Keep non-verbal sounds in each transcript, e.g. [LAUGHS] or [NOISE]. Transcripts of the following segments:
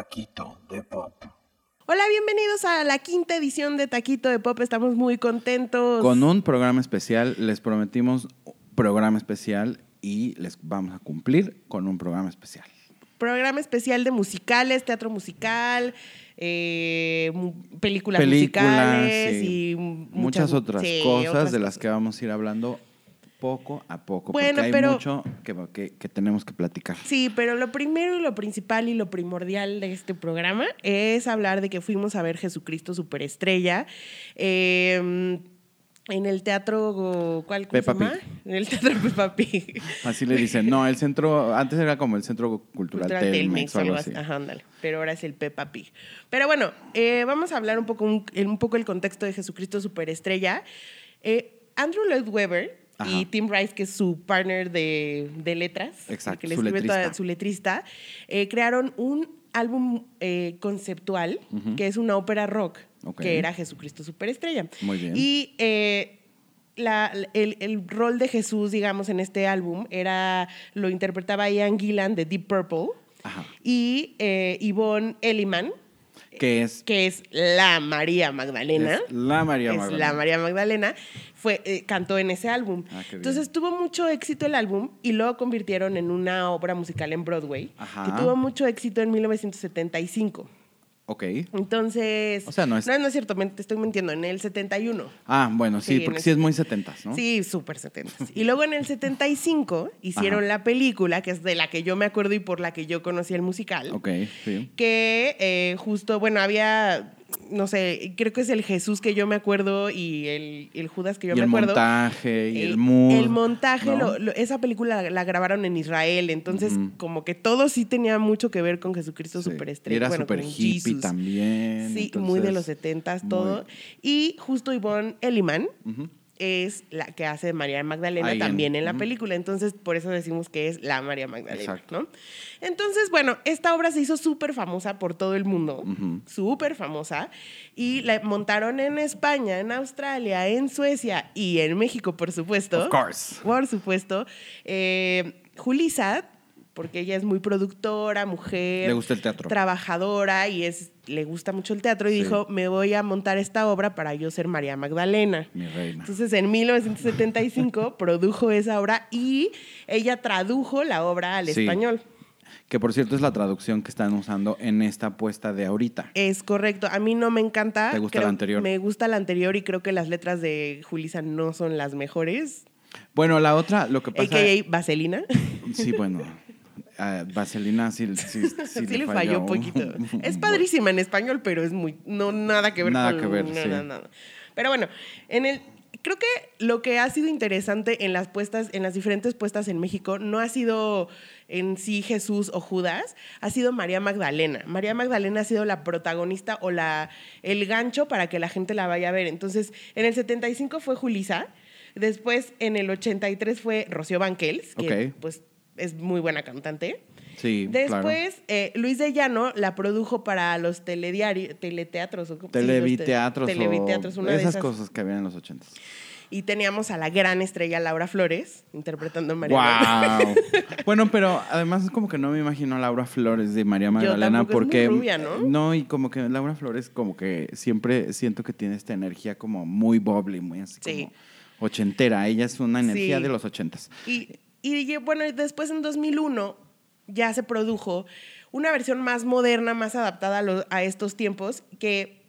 Taquito de Pop. Hola, bienvenidos a la quinta edición de Taquito de Pop. Estamos muy contentos. Con un programa especial, les prometimos programa especial y les vamos a cumplir con un programa especial. Programa especial de musicales, teatro musical, eh, películas, Películas musicales sí. y Muchas, otras sí, cosas otras de las que vamos a ir hablando poco a poco. Bueno, porque hay pero- mucho que, que- que tenemos que platicar. Sí, pero lo primero y lo principal y lo primordial de este programa es hablar de que fuimos a ver Jesucristo Superestrella eh, en el teatro, ¿cuál Peppa se llama? En el teatro Peppa Pig. Así le dicen. No, el centro, antes era como el Centro Cultural, Cultural Telmex algo así. Ajá, ándale. Pero ahora es el Peppa Pig. Pero bueno, eh, vamos a hablar un poco, un, un poco el contexto de Jesucristo Superestrella. Eh, Andrew Lloyd Webber y Ajá. Tim Rice, que es su partner de, de letras, Exacto, que le su escribe toda- su letrista, eh, crearon un álbum eh, conceptual que es una ópera rock, Ok. que era Jesucristo Superestrella. Muy bien. Y eh, la- el, el rol de Jesús, digamos, en este álbum era, lo interpretaba Ian Gillan de Deep Purple Ajá. y eh, Yvonne Elliman, Que es, que es la María Magdalena. es la María es Magdalena. la María Magdalena, fue, eh, cantó en ese álbum. Ah. Entonces tuvo mucho éxito el álbum y lo convirtieron en una obra musical en Broadway, Ajá. que tuvo mucho éxito en 1975. Ok. Entonces, O sea, no es- no, no es cierto, te estoy mintiendo, en el 71. Ah, bueno, sí, porque el- sí es muy setentas, ¿no? Sí, súper 70. [LAUGHS] Y luego en el 75 hicieron Ajá. la película, que es de la que yo me acuerdo y por la que yo conocí el musical. Ok, sí. Que eh, justo, bueno, había, no sé, creo que es el Jesús que yo me acuerdo y el, el Judas que yo y me el acuerdo. montaje y el, Eh, mood. El montaje, ¿no? lo- lo- esa película la, la grabaron en Israel, entonces como que todo sí tenía mucho que ver con Jesucristo Sí. Superestrella. Era bueno, super hippie Jesus. también. Sí, entonces- muy de los 70s, todo. muy- Y justo Yvonne Elliman Ujú. Es la que hace María Magdalena Ahí también en la película. Entonces, por eso decimos que es la María Magdalena, Exacto. ¿no? Entonces, bueno, esta obra se hizo súper famosa por todo el mundo, Ujú. súper famosa, y la montaron en España, en Australia, en Suecia y en México, por supuesto. Of course. Por supuesto. Eh, Julissa, porque ella es muy productora, mujer. Le gusta el teatro. Trabajadora y es, le gusta mucho el teatro y Sí. dijo, me voy a montar esta obra para yo ser María Magdalena. Mi reina. Entonces, en 1975 [LAUGHS] produjo esa obra y ella tradujo la obra al Sí. español. Que por cierto es la traducción que están usando en esta apuesta de ahorita. Es correcto. A mí no me encanta. ¿Te gusta Creo- la anterior? Me gusta la anterior y creo que las letras de Julisa no son las mejores. Bueno, la otra, lo que pasa. AKA Vaselina. Sí, bueno. [LAUGHS] a Vaselina sí, sí, [LAUGHS] sí, Sí, le le falló un poquito. [LAUGHS] Es padrísima en español, pero es muy. No, nada que ver Nada con. que ver, no. Pero bueno, en el. Creo que lo que ha sido interesante en las puestas, en las diferentes puestas en México, no ha sido en sí Jesús o Judas, ha sido María Magdalena. María Magdalena ha sido la protagonista o la, el gancho para que la gente la vaya a ver. Entonces, en el 75 fue Julisa, después en el 83 fue Rocío Banquels, que pues es muy buena cantante. Sí, claro. Después, eh, Luis de Llano la produjo para los telediarios, teleteatros. O, sí, los te- Televiteatros. televiteatros, una de esas, esas. cosas que había en los ochentas. Y teníamos a la gran estrella Laura Flores interpretando a María Magdalena. ¡Wow! [LAUGHS] bueno, pero además es como que no me imagino a Laura Flores de María Magdalena tampoco, es muy porque rubia, ¿no? y como que Laura Flores como que siempre siento que tiene esta energía como muy bubbly, muy así Sí. como ochentera. Ella es una energía Sí. de los ochentas. Y, y bueno, y después en 2001 ya se produjo una versión más moderna, más adaptada a, lo- a estos tiempos, que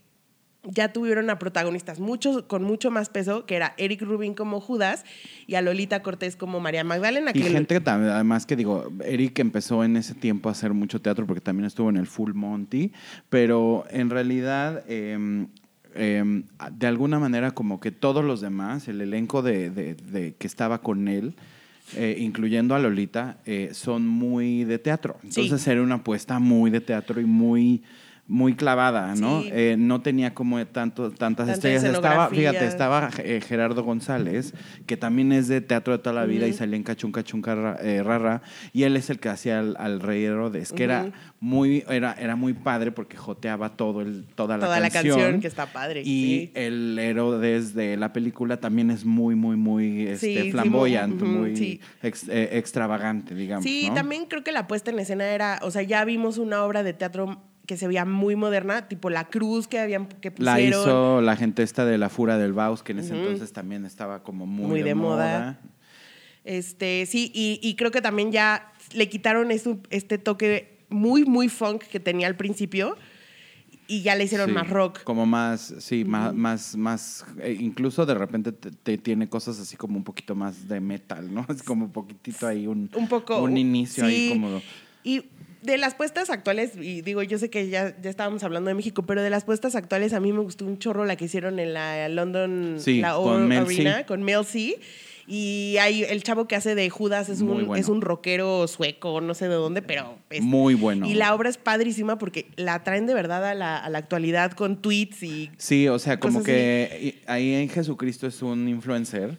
ya tuvieron a protagonistas muchos, con mucho más peso, que era Eric Rubin como Judas y a Lolita Cortés como María Magdalena. Y que gente que también, además que digo, Eric empezó en ese tiempo a hacer mucho teatro porque también estuvo en el Full Monty, pero en realidad, eh, eh, de alguna manera como que todos los demás, el elenco de, de- de- que estaba con él, eh, incluyendo a Lolita, eh, son muy de teatro. Sí. Entonces era una apuesta muy de teatro y muy muy clavada, ¿no? Sí. Eh, no tenía como tanto, tantas Tanta estrellas. Estaba, fíjate, estaba eh, Gerardo González, que también es de teatro de toda la vida y salía en Cachunca Chunca eh, Rara, y él es el que hacía al, al rey Herodes, que era muy, era, era muy padre porque joteaba todo el, toda la Toda la canción. canción que está padre. Y sí. el Herodes de la película también es muy, muy, muy este, sí, flamboyante, muy ex- eh, extravagante, digamos. Sí, ¿no? también creo que la puesta en escena era, o sea, ya vimos una obra de teatro que se veía muy moderna, tipo la cruz que habían que La pusieron. hizo la gente esta de la Fura del Baus, que en ese entonces también estaba como muy, Muy de, de moda. moda. Este, sí, y, y creo que también ya le quitaron este, este toque muy, muy funk que tenía al principio y ya le hicieron Sí, más rock. Como más, sí, más, más, más, eh, incluso de repente te, te tiene cosas así como un poquito más de metal, ¿no? [LAUGHS] Es como un poquitito ahí un, Un poco. un inicio ahí como... Y de las puestas actuales, y digo, yo sé que ya, ya estábamos hablando de México, pero de las puestas actuales a mí me gustó un chorro la que hicieron en la London Sí, la con Mel Arena C. con Mel C. Y hay el chavo que hace de Judas es Muy un, bueno. es un rockero sueco, no sé de dónde, pero es Muy bueno. Y la obra es padrísima porque la traen de verdad a la, a la actualidad con tweets y Sí, o sea, como que ahí en Jesucristo es un influencer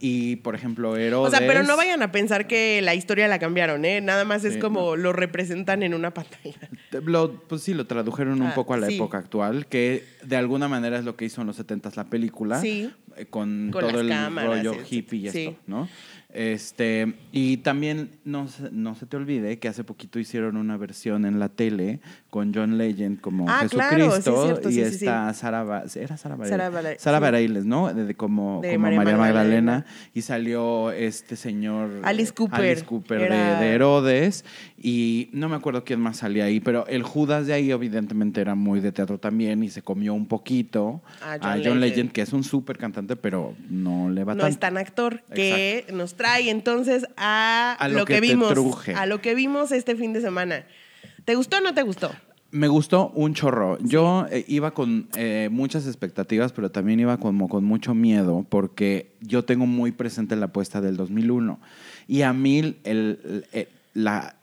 y, por ejemplo, Herodes... O sea, pero no vayan a pensar que la historia la cambiaron, ¿eh? Nada más es Sí, como lo representan en una pantalla. Lo- pues sí, lo tradujeron un Ah, poco a la sí. época actual, que de alguna manera es lo que hizo en los 70 la película, Sí. eh, con, Con todo el cámaras, rollo hippie y esto, ¿no? Este, y también no no se te olvide que hace poquito hicieron una versión en la tele con John Legend como Ah, claro, sí Jesucristo cierto, y sí, sí, sí. está Sara, Ba- ¿era Sara Bareilles? Sara. Bareilles, ¿no? De, de como, De como María María, Magdalena. Magdalena. y salió este señor Alice Cooper. Alice Cooper de- Era- de Herodes y no me acuerdo quién más salía ahí, pero el Judas de ahí evidentemente era muy de teatro también y se comió un poquito A a John Legend. Legend. que es un súper cantante, pero no le va no tan... es tan actor, que nos trae entonces a, A lo lo, que, vimos. A lo que vimos este fin de semana. ¿Te gustó o no te gustó? Me gustó un chorro. Yo eh, iba con eh, muchas expectativas, pero también iba como con mucho miedo porque yo tengo muy presente la apuesta del 2001. Y a mí, el, eh, la,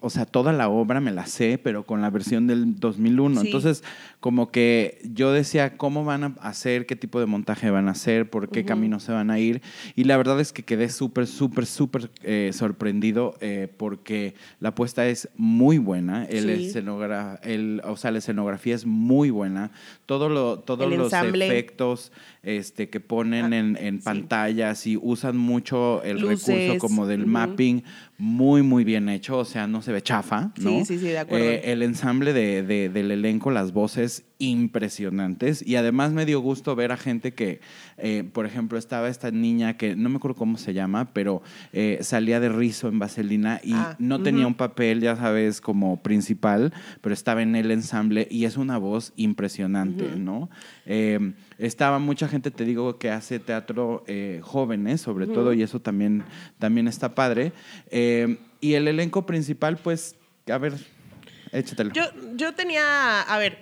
o sea, toda la obra me la sé, pero con la versión del 2001. Sí. Entonces, como que yo decía, ¿cómo van a hacer? ¿Qué tipo de montaje van a hacer? ¿Por qué camino se van a ir? Y la verdad es que quedé súper, súper, súper eh, sorprendido eh, porque la apuesta es muy buena. El Sí. escenogra- el, o sea, la escenografía es muy buena. Todo lo, todos El los ensamble. efectos este, que ponen Ah, en, en sí. pantallas y usan mucho el Luces, recurso como del mapping, muy, muy bien hecho. O sea, no se ve chafa, Sí, ¿no? sí, sí, de acuerdo. Eh, el ensamble de- de- del elenco, las voces impresionantes. Y además me dio gusto ver a gente que, eh, por ejemplo, estaba esta niña que no me acuerdo cómo se llama, pero eh, salía de rizo en Vaselina y Ah, no tenía un papel, ya sabes, como principal, pero estaba en el ensamble y es una voz impresionante, ¿no? Eh, estaba mucha gente, te digo, que hace teatro jóvenes, sobre todo, y eso también, también está padre. Y el elenco principal, pues, a ver, échatelo. Yo, yo tenía, a ver,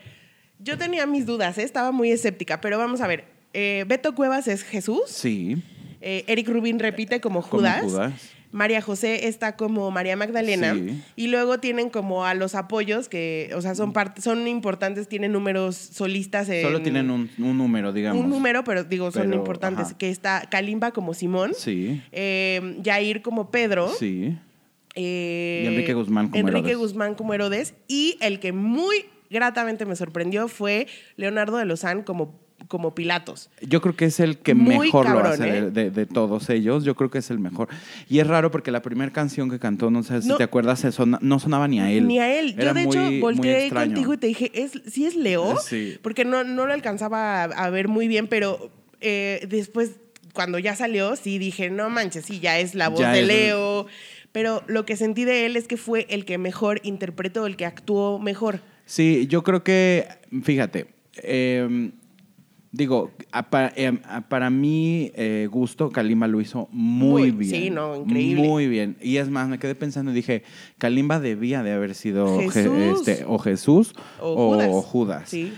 yo tenía mis dudas, ¿eh? estaba muy escéptica, pero vamos a ver. Eh, Beto Cuevas es Jesús. Sí, Eh, Eric Rubin repite como como Judas. Judas. María José está como María Magdalena. Sí. Y luego tienen como a los apoyos que, o sea, son, parte, son importantes, tienen números solistas. En, Solo tienen un, un número, digamos. un número, pero digo, son importantes. ajá. Que está Kalimba como Simón. Sí, eh, Jair como Pedro. sí. Eh, Y Enrique Guzmán como Enrique Herodes. Guzmán como Herodes. Y el que muy gratamente me sorprendió fue Leonardo de Lozán como, como Pilatos. Yo creo que es el que Muy mejor lo hace ¿eh? de, de- de todos ellos. Yo creo que es el mejor. Y es raro porque la primera canción que cantó, no sé si No. te acuerdas, se sona- no sonaba ni a él. Ni a él. Yo, de muy- hecho, volteé contigo y te dije, ¿es, ¿sí es Leo? Sí. Porque no, no lo alcanzaba a, a ver muy bien, pero eh, después, cuando ya salió, sí dije, no manches, sí, ya es la voz Ya de es- Leo. Pero lo que sentí de él es que fue el que mejor interpretó, el que actuó mejor. Sí, yo creo que, fíjate, eh, digo, a pa- eh, a- para mi eh, gusto, Kalimba lo hizo muy, Muy, bien. sí, no, increíble. Muy bien. Y es más, me quedé pensando y dije, Kalimba debía de haber sido Je- este, o Jesús O o, Judas. Judas. Sí.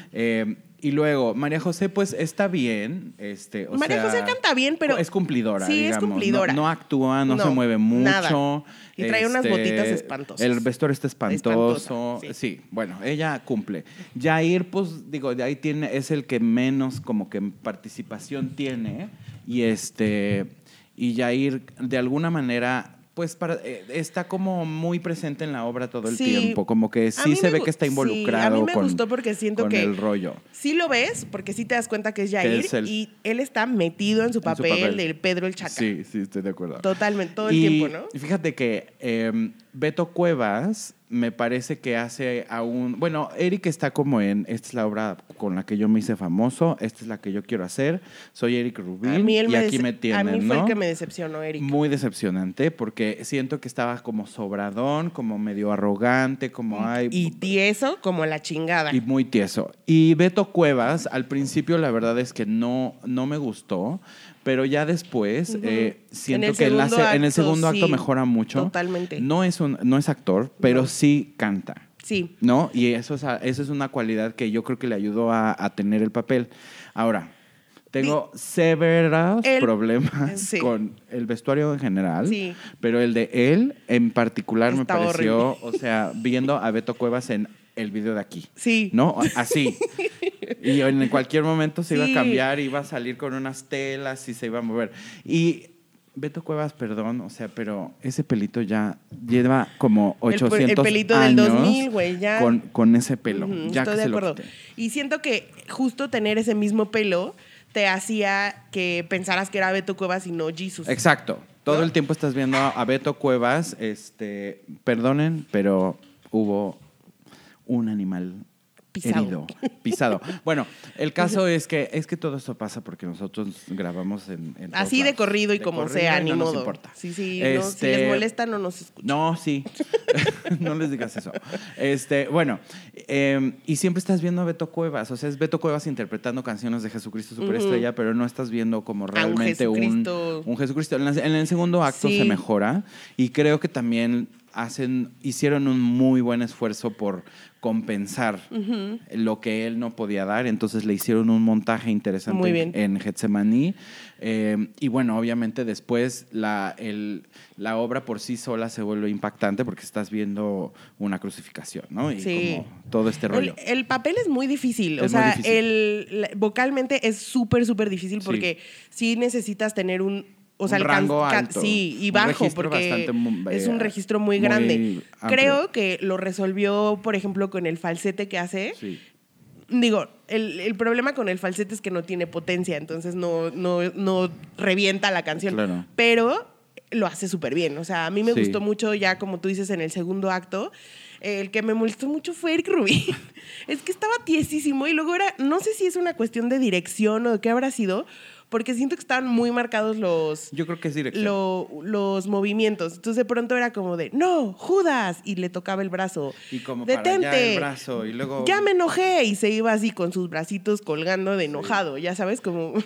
Y luego, María José, pues está bien. Este, o María sea, José canta bien, pero- Es cumplidora. Sí, es digamos. No- cumplidora. No, actúa, no, No, se mueve mucho. nada. Y trae unas Este, botitas espantosas. El vestuario está espantoso. Sí. bueno, ella cumple. Jair, pues, digo, de ahí tiene, es el que menos como que participación tiene. Y este, y Jair, de alguna manera, pues para, eh, está como muy presente en la obra todo el Sí. tiempo. Como que sí se ve que está sí, involucrado a mí me con, gustó porque siento con que el rollo. Sí lo ves, porque sí te das cuenta que es Jair es el- y él está metido en su su papel, papel. del Pedro el Chaca. Sí, sí, estoy de acuerdo. Totalmente, todo el Y tiempo, ¿no? Fíjate que eh, Beto Cuevas me parece que hace aún. Bueno, Eric está como en. Esta es la obra con la que yo me hice famoso. Esta es la que yo quiero hacer. Soy Eric Rubin. A mí él y me aquí me tienen. A mí fue ¿no? el que me decepcionó, Eric. Muy decepcionante porque siento que estaba como sobradón, como medio arrogante, como ay. y tieso como la chingada. y muy tieso. Y Beto Cuevas, al principio la verdad es que no, no me gustó, pero ya después eh, siento En que en, la el segundo acto sí, mejora mucho. totalmente. No es, un, no es actor, pero No. sí canta. Sí. ¿No? Y eso es, eso es una cualidad que yo creo que le ayudó a, a tener el papel. Ahora, tengo severos El- problemas [LAUGHS] sí. con el vestuario en general, Sí. pero el de él en particular me pareció, horrible. o sea, viendo a Beto Cuevas en el video de aquí. Sí. ¿No? Así. Y en cualquier momento se iba Sí. a cambiar, iba a salir con unas telas y se iba a mover. Y Beto Cuevas, perdón, o sea, pero ese pelito ya lleva como El pe- 800 el pelito del años 2000, güey, ya. Con, con ese pelo. Ya estoy que de se acuerdo. Y siento que justo tener ese mismo pelo te hacía que pensaras que era Beto Cuevas y no Jesus. Exacto. Todo ¿No? el tiempo estás viendo a Beto Cuevas, este, perdonen, pero hubo un animal Pisado. herido, pisado. Bueno, el caso es que es que todo esto pasa porque nosotros grabamos en, Así de corrido y como corrido sea, y ni no nos modo. importa. Sí, sí, no, si Este, les molesta no nos escuchan. No, sí. [LAUGHS] no les digas eso. Este, bueno, eh, y siempre estás viendo a Beto Cuevas. O sea, es Beto Cuevas interpretando canciones de Jesucristo Superestrella, pero no estás viendo como realmente un, Jesucristo. un Jesucristo. En, la- en el segundo acto Sí. se mejora y creo que también hacen, hicieron un muy buen esfuerzo por compensar lo que él no podía dar. Entonces le hicieron un montaje interesante en Getsemaní. Eh, y bueno, obviamente después la, el- la obra por sí sola se vuelve impactante porque estás viendo una crucificación, ¿no? Y Sí. como todo este rollo. El, el papel es muy difícil. o Es sea, difícil. el, vocalmente es súper, súper difícil Sí. porque sí necesitas tener un. O sea, Un rango alto, Sí, y bajo, porque bastante es eh, un registro muy muy grande. amplio. Creo que lo resolvió, por ejemplo, con el falsete que hace. Sí. Digo, el, el problema con el falsete es que no tiene potencia, entonces no, no, no revienta la canción. Claro. Pero lo hace súper bien. O sea, a mí me Sí. gustó mucho ya, como tú dices, en el segundo acto. El que me molestó mucho fue Eric Rubin. [LAUGHS] es que estaba tiesísimo y luego era, no sé si es una cuestión de dirección o de qué habrá sido, porque siento que estaban muy marcados los, Yo creo que es dirección. lo- los movimientos. Entonces de pronto era como de, no, Judas, y le tocaba el brazo. y como para Detente. allá el brazo y luego... Ya me enojé y se iba así con sus bracitos colgando de enojado, ya sabes, como... [LAUGHS]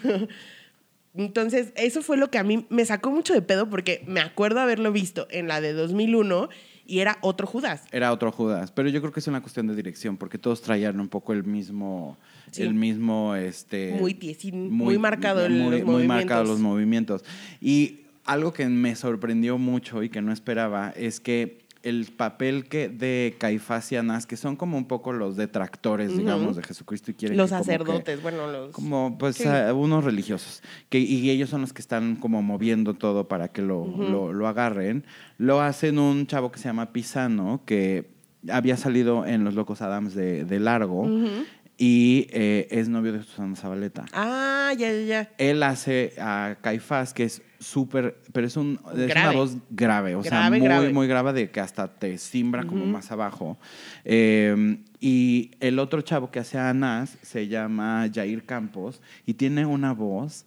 Entonces, eso fue lo que a mí me sacó mucho de pedo porque me acuerdo haberlo visto en la de 2001 y era otro Judas. Era otro Judas, pero yo creo que es una cuestión de dirección, porque todos traían un poco el mismo, Sí. el mismo, este, Muy tiesín, muy marcado el- muy, los muy movimientos. los movimientos. Y algo que me sorprendió mucho y que no esperaba es que el papel que de Caifás y Anás, que son como un poco los detractores, Ujú. digamos, de Jesucristo y quieren Los que como que- sacerdotes, bueno, los... como pues Sí. a- unos religiosos que y ellos son los que están como moviendo todo para que lo, lo, lo agarren lo hacen un chavo que se llama Pisano que había salido en Los Locos Adams de, de largo Ujú. Y eh, es novio de Susana Zabaleta Ah, ya, ya, ya. él hace a Caifás que es súper pero es, un, es una Grave. voz grave o sea Grave, muy grave. muy grave de que hasta te simbra como más abajo Eh, y el otro chavo que hace a Anás se llama Jair Campos y tiene una voz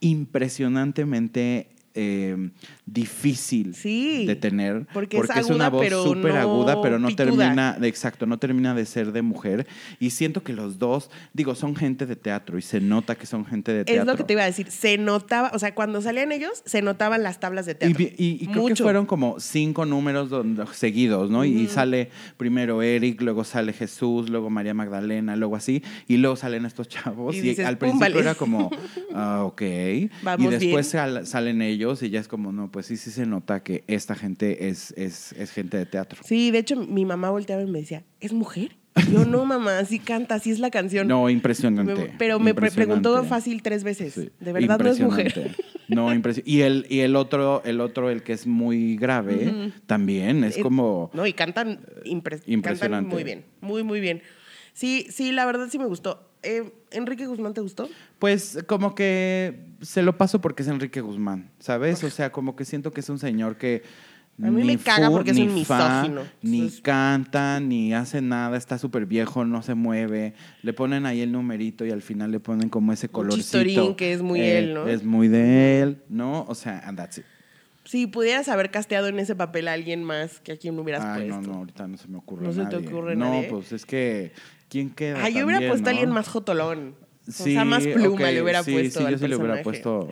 impresionantemente eh, difícil Sí, de tener porque es una aguda, voz pero súper no aguda pero no pituda. termina exacto no termina de ser de mujer y siento que los dos digo son gente de teatro y se nota que son gente de Es teatro lo que te iba a decir. Se notaba, o sea, cuando salían ellos, se notaban las tablas de teatro. y- y creo que fueron como cinco números donde- seguidos, ¿no? Y- Y sale primero Eric, luego sale Jesús, luego María Magdalena, luego así, y luego salen estos chavos. Y dices, al "Pum, principio vale". era como, [LAUGHS] ah, ok. Vamos y después bien. salen ellos y ya es como, no, pues sí, sí se nota que esta gente es, es, es gente de teatro. Sí, de hecho, mi mamá volteaba y me decía, ¿es mujer? Yo, no, mamá, así canta, así es la canción. No, impresionante. Me- pero me pre- preguntó fácil tres veces. Sí, De verdad no es mujer. No, impresionante. Y el, y el otro, el otro, el que es muy grave, también es Eh, como. No, y cantan, impre- Impresionante. cantan muy bien, muy, muy bien. Sí, sí, la verdad sí me gustó. Eh, ¿Enrique Guzmán te gustó? Pues como que se lo paso porque es Enrique Guzmán, ¿sabes? O sea, como que siento que es un señor que A mí ni me caga porque es un misógino. Ni Entonces- canta, ni hace nada, está súper viejo, no se mueve. Le ponen ahí el numerito y al final le ponen como ese colorcito. chistorín que es muy Eh, él, ¿no? Es muy de él, ¿no? O sea, and that's it. Si pudieras haber casteado en ese papel a alguien más que a quien hubieras Ay, no, puesto. no, ahorita no se me ocurre ¿No se te ocurre no, nadie? pues es que, ¿quién queda? Ah, yo hubiera puesto a alguien más jotolón. Sí, o sea, más pluma le hubiera sí, puesto Sí, yo sí le hubiera puesto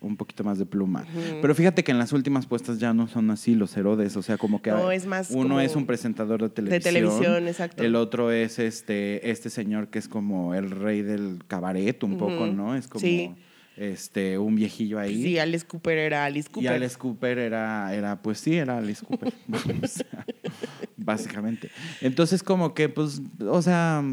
un poquito más de pluma. Pero fíjate que en las últimas puestas ya no son así los Herodes, o sea, como que No, es más uno es un presentador de televisión. televisión, exacto. El otro es este este señor que es como el rey del cabaret un poco. ¿no? Es como Sí. Este un viejillo ahí. Sí, Alice Cooper era Alice Y Cooper. Alice Cooper era, era, pues sí, era Alice Cooper. [LAUGHS] O sea, [LAUGHS] básicamente. Entonces, como que, pues, o sea,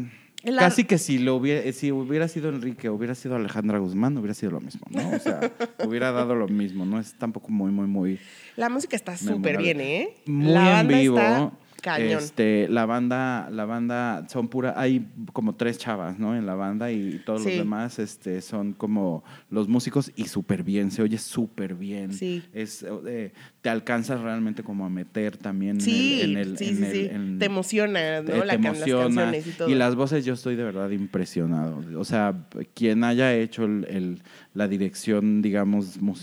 casi que si lo hubiera, si hubiera sido Enrique, hubiera sido Alejandra Guzmán, hubiera sido lo mismo, ¿no? O sea, [LAUGHS] hubiera dado lo mismo, ¿no? Es tampoco muy, muy, muy. La música está súper bien, ¿eh? Muy la banda en vivo. está cañón. Este, la banda, la banda son pura, hay como tres chavas, ¿no? En la banda y todos los demás, este, son como los músicos y súper bien, se oye súper bien. Sí. Es, eh, te alcanzas realmente como a meter también Sí, en el, en el, sí, en sí, el- sí. en- te emociona, ¿no? te- La te emociona. las canciones y todo. las voces yo estoy de verdad impresionado. O sea, quien haya hecho el- el- la dirección, digamos, musical,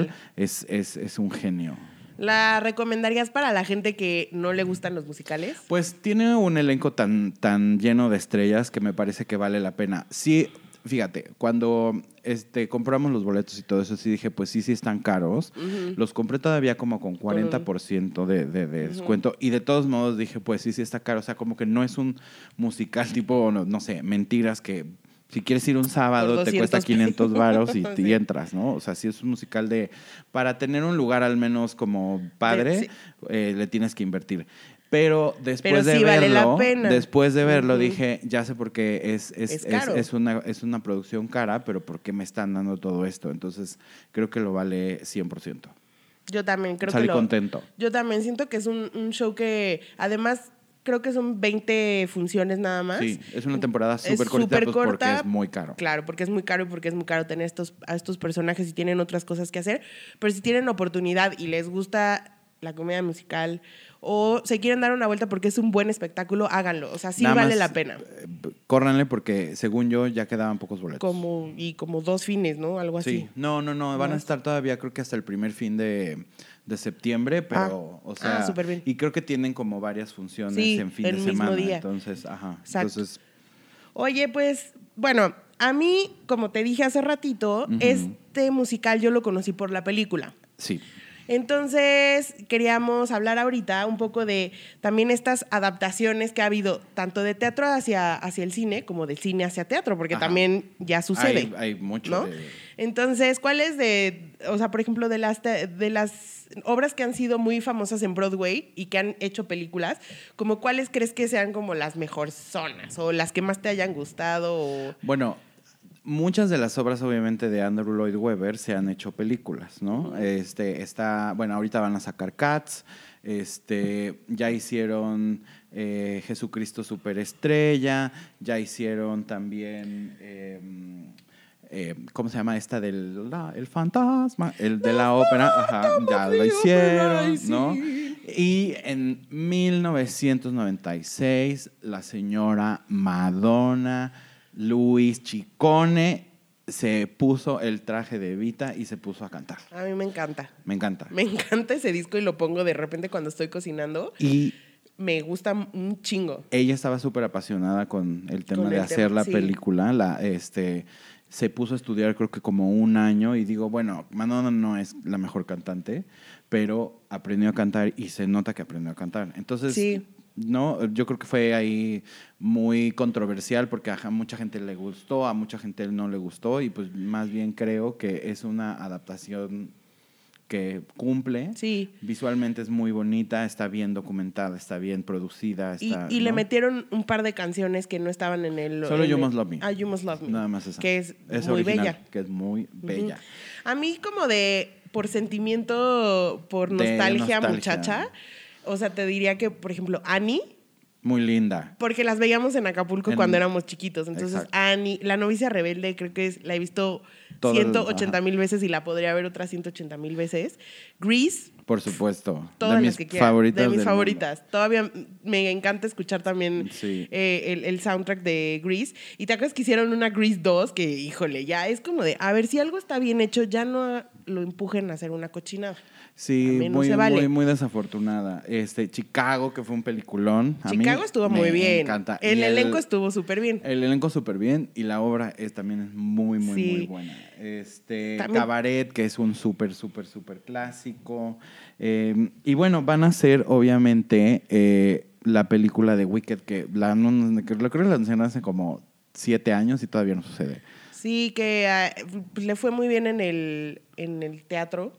Musical. Es, es, es un genio. ¿La recomendarías para la gente que no le gustan los musicales? Pues tiene un elenco tan, tan lleno de estrellas que me parece que vale la pena. Sí, fíjate, cuando este, compramos los boletos y todo eso, sí dije, pues sí, sí están caros. Los compré todavía como con 40% de, de, de descuento. Y de todos modos dije, pues sí, sí está caro. O sea, como que no es un musical tipo, no, no sé, mentiras que... Si quieres ir un sábado, te cuesta 200 500 varos y, [LAUGHS] Sí. y entras, ¿no? O sea, sí es un musical de... Para tener un lugar al menos como padre, sí. eh, le tienes que invertir. Pero después Pero de sí vale la verlo, pena. después de verlo dije, ya sé por qué es, es, Es es- caro. es una, es una producción cara, pero ¿por qué me están dando todo esto? Entonces, creo que lo vale 100%. Yo también creo Salí que lo, contento. Yo también siento que es un, un show que además creo que son 20 funciones nada más. Sí, es una temporada súper cortita súper pues, porque corta. es muy caro. Claro, porque es muy caro y porque es muy caro tener estos, a estos personajes y tienen otras cosas que hacer. Pero si tienen oportunidad y les gusta la comedia musical o se quieren dar una vuelta porque es un buen espectáculo, háganlo. O sea, sí Nada vale más, la pena. eh, córranle porque según yo ya quedaban pocos boletos. Como, y como dos fines, ¿no? Algo así. Sí, no, no, no, van a estar todavía creo que hasta el primer fin de, de septiembre, pero, o sea, ah, súper bien. y creo que tienen como varias funciones Sí, en fin el de mismo semana, día. entonces, ajá, Exacto. entonces, Oye, pues, bueno, a mí, como te dije hace ratito, este musical yo lo conocí por la película. sí, Entonces, queríamos hablar ahorita un poco de también estas adaptaciones que ha habido, tanto de teatro hacia, hacia el cine, como del cine hacia teatro, porque Ajá. también ya sucede. hay, hay mucho ¿no? de- Entonces, ¿cuáles de, o sea, por ejemplo, de las, de las obras que han sido muy famosas en Broadway y que han hecho películas, como cuáles crees que sean como las mejores zonas o las que más te hayan gustado? O... Bueno, muchas de las obras, obviamente, de Andrew Lloyd Webber se han hecho películas, ¿no? Este, está, bueno, ahorita van a sacar Cats, este, ya hicieron eh, Jesucristo Superestrella, ya hicieron también... eh, eh, ¿Cómo se llama esta del la- el fantasma? El de la ópera, ajá, ya lo hicieron, ¿no? Y en 1996, la señora Madonna Luis Chicone se puso el traje de Evita y se puso a cantar. A mí me encanta. Me encanta. Me encanta ese disco y lo pongo de repente cuando estoy cocinando. Y Me gusta un chingo. ella estaba súper apasionada con el tema Con de el hacer tema, la sí. película. La, este, se puso a estudiar creo que como un año y digo, bueno, Madonna no es la mejor cantante, pero aprendió a cantar y se nota que aprendió a cantar. Entonces, Sí. No, yo creo que fue ahí muy controversial porque a mucha gente le gustó, a mucha gente no le gustó y pues más bien creo que es una adaptación que cumple. Sí. Visualmente es muy bonita, está bien documentada, está bien producida. Y, Está, y le ¿no? metieron un par de canciones que no estaban en el. Solo en You el- Must Love Me. Ah, You Must Love Me. Nada más esa. Que es muy original, bella. Que es muy bella. A mí, como de. Por sentimiento, por nostalgia. muchacha. O sea, te diría que, por ejemplo, Annie Muy linda. Porque las veíamos en Acapulco En- cuando éramos chiquitos. Entonces, Exacto. Annie, la novicia rebelde, creo que es, la he visto Todo el- 180 mil veces y la podría ver otras 180 mil veces. Grease, Por supuesto. todas de mis las que quieran. favoritas. De mis favoritas. Todavía me encanta escuchar también Sí. eh, el, el soundtrack de Grease. Y te acuerdas que hicieron una Grease 2 que, híjole, ya es como de, a ver, si algo está bien hecho, ya no lo empujen a hacer una cochinada. Sí, no muy, vale. muy, muy desafortunada. Este, Chicago, que fue un peliculón. A mí Chicago estuvo muy bien. encanta. El elenco estuvo súper bien. El elenco súper bien y la obra es, también es muy, muy, Sí. muy buena. Este, También- Cabaret, que es un súper, súper, súper clásico. Eh, y bueno, van a ser obviamente eh, la película de Wicked, que la, no- que lo creo que la anunciaron hace como siete años y todavía no sucede. Sí, que ah, le fue muy bien en el, en el teatro.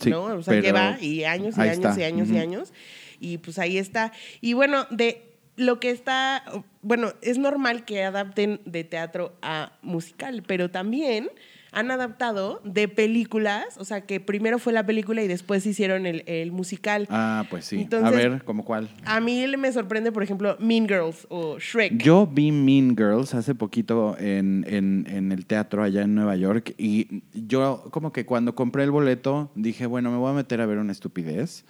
Sí, ¿no? O sea, lleva y años y años está. y años y años. Y pues ahí está. Y bueno, de lo que está, bueno, es normal que adapten de teatro a musical, pero también han adaptado de películas, o sea, que primero fue la película y después hicieron el, el musical. Ah, pues sí. Entonces- a ver, ¿cómo cuál? A mí me sorprende, por ejemplo, Mean Girls o Shrek. Yo vi Mean Girls hace poquito en, en- en el teatro allá en Nueva York y yo como que cuando compré el boleto dije, bueno, me voy a meter a ver una estupidez,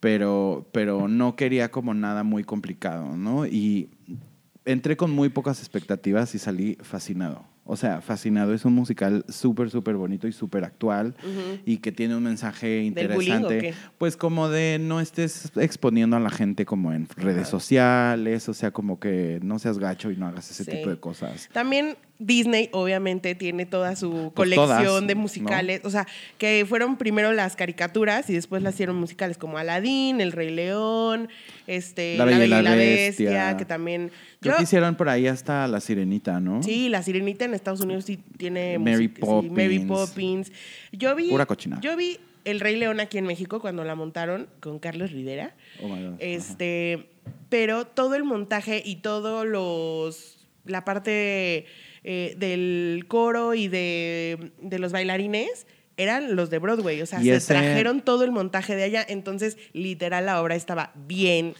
pero, pero no quería como nada muy complicado, ¿no? Y entré con muy pocas expectativas y salí fascinado. O sea, fascinado. Es un musical súper, súper bonito y súper actual y que tiene un mensaje interesante. qué? Pues como de no estés exponiendo a la gente como en redes sociales, o sea, como que no seas gacho y no hagas ese Sí. tipo de cosas. También Disney, obviamente, tiene toda su Pues colección todas, de ¿no? musicales. O sea, que fueron primero las caricaturas y después las hicieron musicales como Aladdin, El Rey León, este, La Bella y la Bestia. que también. Creo yo- que hicieron por ahí hasta La Sirenita, ¿no? Sí, la sirenita en Estados Unidos sí tiene Mary sí, Mary Poppins. Poppins. Yo vi. Pura cochinada. Yo vi El Rey León aquí en México cuando la montaron con Carlos Rivera. Oh my God. Ajá. Este, pero todo el montaje y todos los la parte eh, del coro y de, de los bailarines eran los de Broadway, o sea, se ese- trajeron todo el montaje de allá, entonces literal la obra estaba bien,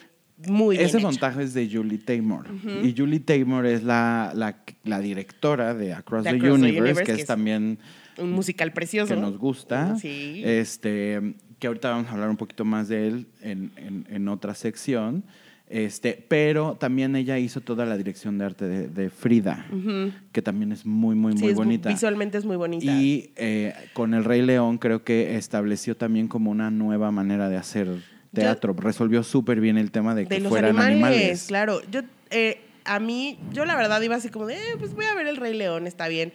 muy bien. Ese hecha. montaje es de Julie Taymor. Y Julie Taymor es la, la, la directora de Across, the, Across the Universe, Universe, que que es, es- también Un musical precioso. que nos gusta. Sí. Este, que ahorita vamos a hablar un poquito más de él en, en- en otra sección. Este, pero también ella hizo toda la dirección de arte de, de Frida, Ujú. que también es muy, muy, Sí, muy es- bonita. Visualmente es muy bonita. Y eh, con El Rey León creo que estableció también como una nueva manera de hacer teatro. Resolvió súper bien el tema de que de los fueran animales, animales. claro. Yo, eh, a mí, yo la verdad iba así como de, eh, pues voy a ver el Rey León, está bien.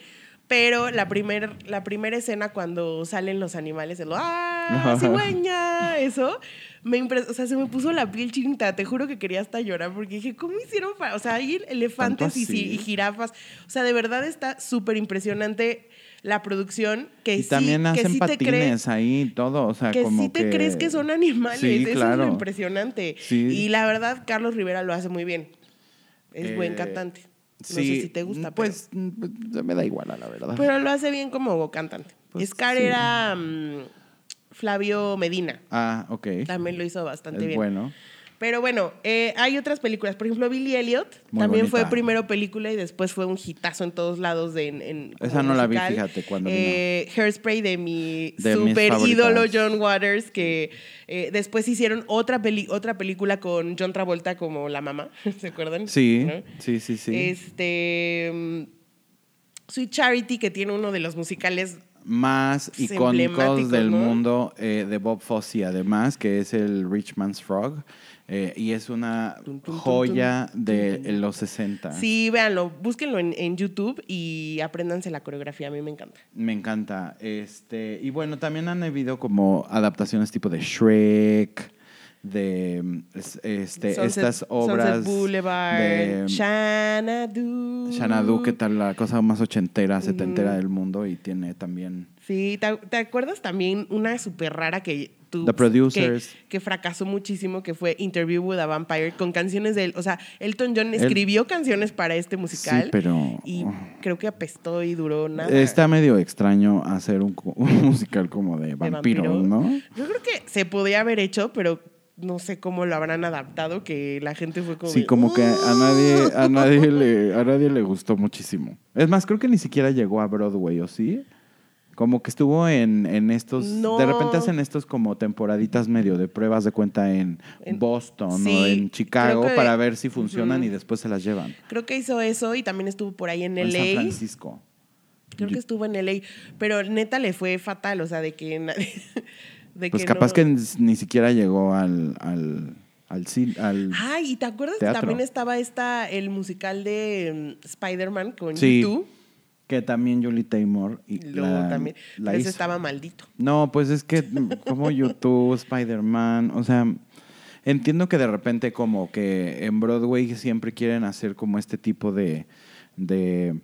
Pero la primera la primera escena cuando salen los animales, el ¡ah! [LAUGHS] ¡Cigüeña! Eso, me impres- o sea, se me puso la piel chinita. Te juro que quería hasta llorar porque dije, ¿cómo hicieron para.? O sea, hay elefantes y, y jirafas. O sea, de verdad está súper impresionante la producción. Que Y sí, también que hacen sí te crees patines ahí todo, o sea, que como sí te que- crees que son animales. Sí, Eso claro. es lo impresionante. Sí. Y la verdad, Carlos Rivera lo hace muy bien. Es buen Eh, cantante. No sí, sé si te gusta, pues mm, pues, me da igual, a la verdad. pero, pero lo hace bien como cantante. Pues Scar sí. era mm, Flavio Medina. ah, ok. También lo hizo bastante Es bien. bueno. Pero bueno, eh, hay otras películas. Por ejemplo, Billy Elliot Muy también bonita. fue primero película y después fue un hitazo en todos lados. De, en, en- Esa no la vi, fíjate, cuando eh, Hairspray de mi De super ídolo John Waters, que eh, después hicieron otra, peli otra película con John Travolta como la mamá. [LAUGHS] ¿Se acuerdan? Sí, ¿No? sí, sí, sí. Este. mm, Sweet Charity, que tiene uno de los musicales Más icónicos del ¿no? mundo eh, de Bob Fosse, además, que es el Rich Man's Frog. eh, y es una joya de los 60. Sí, véanlo, búsquenlo en, en YouTube y apréndanse la coreografía, a mí me encanta. Me encanta. Este, y bueno, también han habido como adaptaciones tipo de Shrek, de es- este, Sunset- estas obras Sunset Boulevard, de Xanadu. Xanadu, que tal la cosa más ochentera, setentera del mundo y tiene también Sí, ¿te, te acuerdas también una súper rara que tú... The Producers. Que, que fracasó muchísimo, que fue Interview with a Vampire, con canciones de él. O sea, Elton John escribió canciones para este musical. Sí, pero Y creo que apestó y duró nada. está medio extraño hacer un, [LAUGHS] musical como de de vampiros, vampiro. ¿no? Yo creo que se podía haber hecho, pero no sé cómo lo habrán adaptado, que la gente fue como... Sí, como que a nadie, a [LAUGHS] nadie le, a nadie le gustó muchísimo. Es más, creo que ni siquiera llegó a Broadway, ¿o sí? Como que estuvo en, en estos, No. de repente hacen estos como temporaditas medio de pruebas de cuenta en, En- Boston o en Chicago que- para ver si funcionan y después se las llevan. Creo que hizo eso y también estuvo por ahí en O en San LA. Francisco. Creo que estuvo en LA, pero neta le fue fatal, o sea, de que nadie... de Pues que capaz no- que ni siquiera llegó al, al, al, al- Ay, ¿y te acuerdas Teatro. que también estaba esta, el musical de mm, Spider-Man con Sí, YouTube? que también Julie Taymor y Luego la, también. la pero ese estaba maldito. No, pues es que como YouTube, [LAUGHS] Spider-Man, o sea, entiendo que de repente como que en Broadway siempre quieren hacer como este tipo de, de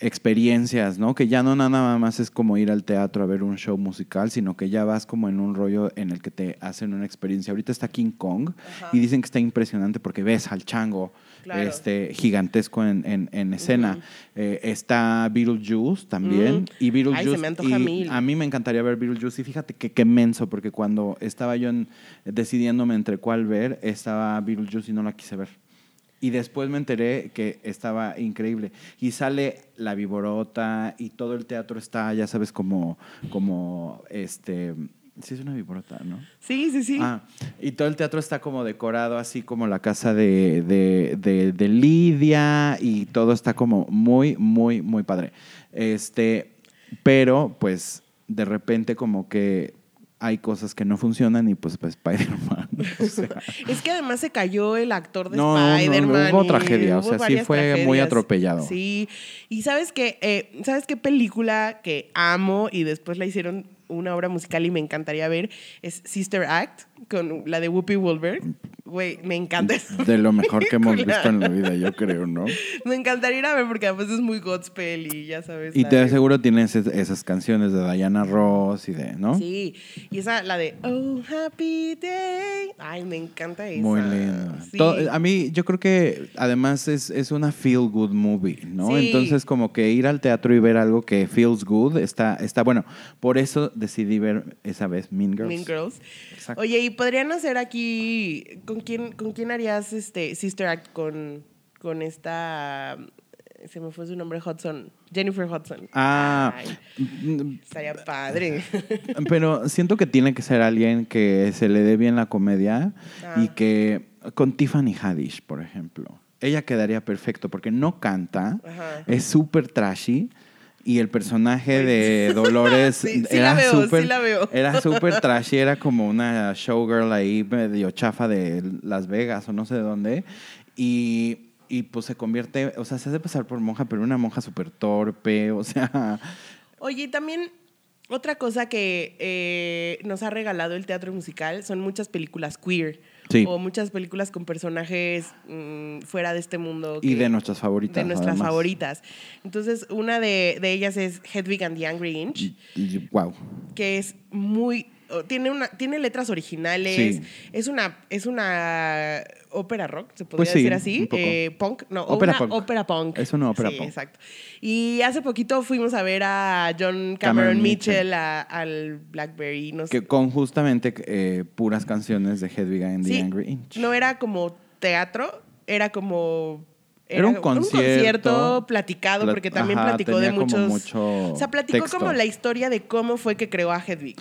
experiencias, ¿no? Que ya no nada más es como ir al teatro a ver un show musical, sino que ya vas como en un rollo en el que te hacen una experiencia. Ahorita está King Kong Ajá. y dicen que está impresionante porque ves al chango Claro. este, gigantesco en, en- en escena. Eh, está Beetlejuice también. Y Beetlejuice. Ay, se me antoja y mil. A mí me encantaría ver Beetlejuice. Y fíjate que qué menso, porque cuando estaba yo en- decidiéndome entre cuál ver, estaba Beetlejuice y no la quise ver. Y después me enteré que estaba increíble. Y sale la viborota y todo el teatro está, ya sabes, como, como este. Sí, es una viborota, ¿no? Sí, sí, sí. Ah, y todo el teatro está como decorado así como la casa de, de, de- de Lidia y todo está como muy, muy, muy padre. Este, pero pues de repente como que hay cosas que no funcionan y pues, pues Spider-Man. [LAUGHS] o sea, [LAUGHS] Es que además se cayó el actor de No, no, Spider-Man. hubo y tragedia, o sea, sí fue muy atropellado. Sí. Y sabes que, eh, ¿sabes qué película que amo y después la hicieron una obra musical y me encantaría ver? Es Sister Act, con la de Whoopi Goldberg. Güey, me encanta de lo mejor que hemos visto en la vida, yo creo, ¿no? Me encantaría ir a ver porque además es muy gospel y ya sabes. Y te de- aseguro tienes es- esas canciones de Diana Ross y de, ¿no? Sí, y esa, la de Oh, Happy Day. Ay, me encanta esa. Muy. Sí. Todo- a mí, yo creo que además es, es una feel good movie, ¿no? Sí. Entonces, como que ir al teatro y ver algo que feels good está, está bueno. Por eso decidí ver esa vez Mean Girls. Mean Girls. Exacto. Oye, ¿y podrían hacer aquí con quién con quién harías este Sister Act con con esta se me fue su nombre Hudson, Jennifer Hudson. Ah, Ay, mm, estaría padre. [LAUGHS] pero siento que tiene que ser alguien que se le dé bien la comedia Ah. y que con Tiffany Haddish, por ejemplo. Ella quedaría perfecto porque no canta, Ajá. es súper trashy y el personaje de [LAUGHS] Dolores Sí, sí era la veo, súper sí la veo. era súper [LAUGHS] trashy, era como una showgirl ahí medio chafa de Las Vegas o no sé de dónde. Y y pues se convierte, o sea, se hace pasar por monja, pero una monja súper torpe, o sea, Oye, y también otra cosa que eh, nos ha regalado el teatro musical son muchas películas queer. Sí. O muchas películas con personajes mm, fuera de este mundo. y que- de nuestras favoritas. de nuestras además. favoritas. Entonces, una de, de ellas es Hedwig and the Angry Inch, Y- y- wow. que es muy tiene una tiene letras originales, Sí. es una es una ópera rock, se podría Pues sí, decir un así, eh, punk, no, Ópera una punk. ópera punk. Es una ópera Sí, punk. exacto. Y hace poquito fuimos a ver a John Cameron, Cameron Mitchell, a- al Blackberry, no sé. Con justamente eh, puras canciones de Hedwig and the Angry Inch. no era como teatro, era como Era un concierto, platicado, plat- porque también ajá, platicó de muchos. mucho o sea, platicó texto. como la historia de cómo fue que creó a Hedwig.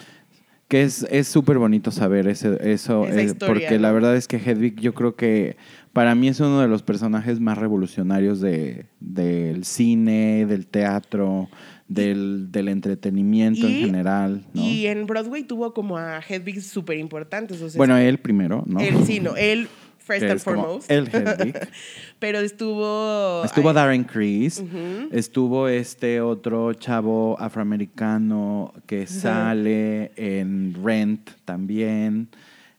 Que es es súper bonito saber ese, eso, Esa eh, historia, porque la verdad es que Hedwig yo creo que para mí es uno de los personajes más revolucionarios de, del cine, del teatro, del, del entretenimiento en general. ¿no? Y en Broadway tuvo como a Hedwig súper importantes. O sea, bueno, él primero, ¿no? él sí, no, [LAUGHS] él first and foremost. el. [LAUGHS] Pero estuvo. Estuvo Darren Criss, estuvo este otro chavo afroamericano que sale en Rent también,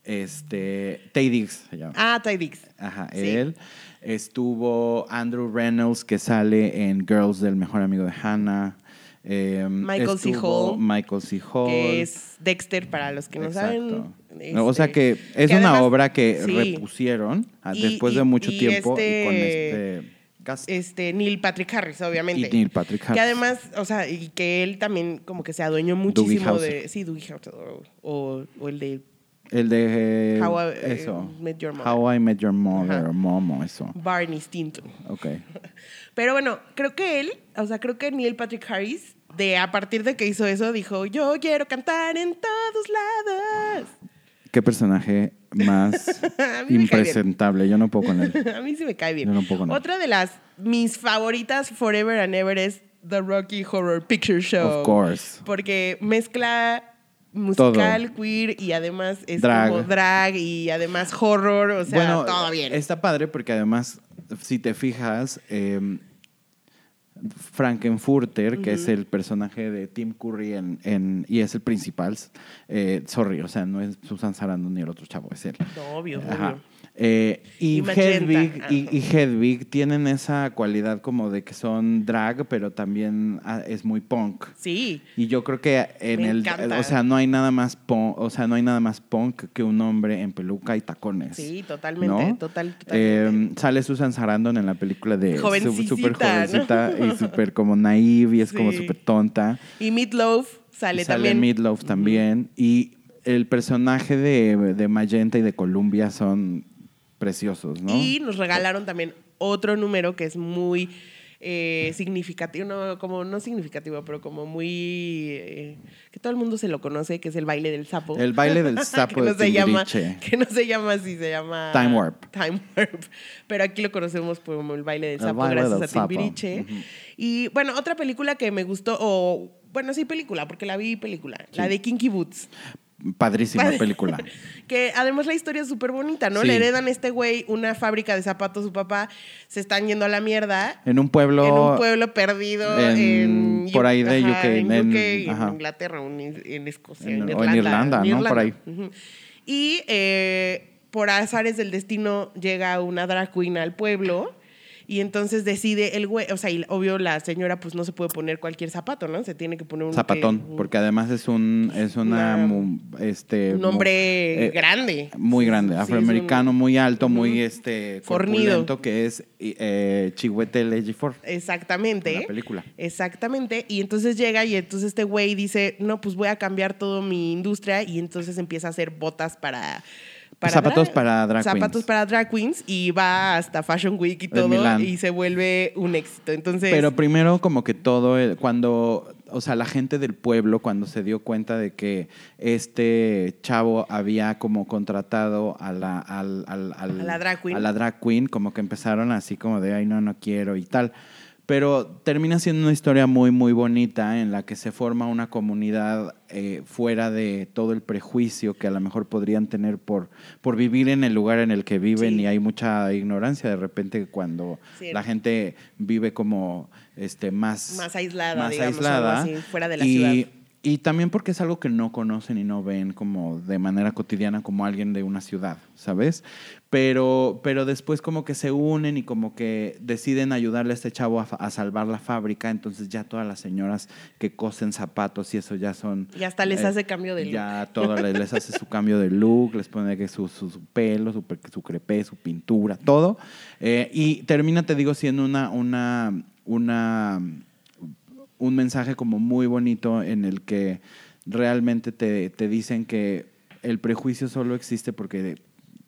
este, Tay Diggs se llama. Ah, Ty Diggs. Ajá, sí. él. Estuvo Andrew Reynolds que sale en Girls del mejor amigo de Hannah. Eh, Michael C. Hall, Michael C. Hall. Que es Dexter, para los que no Exacto. saben. o sea Este, que es que una además- obra que sí. repusieron ah, Y- después de mucho y tiempo y con este- este cast. Este, Neil Patrick Harris, obviamente. Y Neil Patrick Harris. Que además, o sea, y que él también como que se adueñó muchísimo de. Sí, Dougie Hauser. O, o- o el de El de... How I, eh, eso. Met Your Mother. How I Met Your Mother, Ajá. Momo, eso. Barney Stinson. Ok. [LAUGHS] Pero bueno, creo que él, o sea, creo que Neil Patrick Harris, de a partir de que hizo eso, dijo, yo quiero cantar en todos lados. ¿Qué personaje más [LAUGHS] impresentable? Yo no puedo con él. [LAUGHS] A mí sí me cae bien. Yo no puedo con él. Otra de las mis favoritas forever and ever es The Rocky Horror Picture Show. Of course. Porque mezcla musical, queer y además es Drag. como drag y además horror, o sea, todo bien. Está padre porque además, si te fijas, eh, Frankenfurter, que es el personaje de Tim Curry en, en- y es el principal, eh, sorry, o sea, no es Susan Sarandon ni el otro chavo, es él. No, obvio, Ajá. obvio. Eh, y, Y. Hedwig, y, y Hedwig tienen esa cualidad como de que son drag, pero también ah, es muy punk. Sí. Y yo creo que en Me el, encanta. o sea, no hay nada más punk, o sea, no hay nada más punk que un hombre en peluca y tacones. Sí, totalmente, ¿no? total, totalmente. Eh, sale Susan Sarandon en la película de Jovencita, súper ¿no? jovencita y [LAUGHS] súper como naive y es como súper tonta. Y Meatloaf sale, sale también. Meatloaf también. Y el personaje de, de Magenta y de Columbia son preciosos, ¿no? Y nos regalaron también otro número que es muy eh, significativo, no, como no significativo, pero como muy eh, que todo el mundo se lo conoce, que es el baile del sapo. El baile del [LAUGHS] sapo que de no se llama, que no se llama así, se llama Time Warp. Time Warp. Pero aquí lo conocemos como el baile del El sapo, baile gracias del a sapo. Timbiriche. Y bueno, otra película que me gustó, o bueno, sí película, porque la vi película, la de Kinky Boots. Padrísima Padre. película. [LAUGHS] Que además la historia es súper bonita, ¿no? Sí. Le heredan a este güey una fábrica de zapatos, su papá, se están yendo a la mierda. En un pueblo. en un pueblo perdido en- en, por ahí de ajá, UK, en, UK, en. Inglaterra, en, Escocia, En- en, o en Irlanda. Irlanda, ¿no? Por ahí. Y eh, por azares del destino llega una drag queen al pueblo y entonces decide el güey, o sea, y obvio la señora pues no se puede poner cualquier zapato, ¿no? Se tiene que poner un Zapatón, que- porque además es un es una, este un hombre eh, grande. muy grande, Sí, afroamericano, un- muy alto, muy este Fornido. corpulento, que es eh, Chihuete Ejiofor Exactamente. en la película. Exactamente. Y entonces llega y entonces este güey dice, no, pues voy a cambiar toda mi industria y entonces empieza a hacer botas para... Zapatos para drag Zapatos queens. para drag queens y va hasta Fashion Week y todo y se vuelve un éxito. Entonces, Pero primero como que todo, el- cuando, o sea, la gente del pueblo cuando se dio cuenta de que este chavo había como contratado a la, al- al- al- A la drag queen. a la drag queen, como que empezaron así como de, ay, no, no quiero y tal. Pero termina siendo una historia muy, muy bonita en la que se forma una comunidad eh, fuera de todo el prejuicio que a lo mejor podrían tener por, por vivir en el lugar en el que viven Sí. y hay mucha ignorancia de repente cuando la gente vive como este, más, Más aislada, más digamos, aislada. así, fuera de la y, ciudad. Y también porque es algo que no conocen y no ven como de manera cotidiana como alguien de una ciudad, ¿sabes? Pero, pero después como que se unen y como que deciden ayudarle a este chavo a, salvar la fábrica, entonces ya todas las señoras que cosen zapatos y eso ya son... y hasta les eh, hace cambio de look. Ya todo les, les hace su cambio de look, les pone que su, su, su pelo, su, su crepé, su pintura, todo. Eh, y termina, te digo, siendo una, una, una, un mensaje como muy bonito en el que realmente te, te dicen que el prejuicio solo existe porque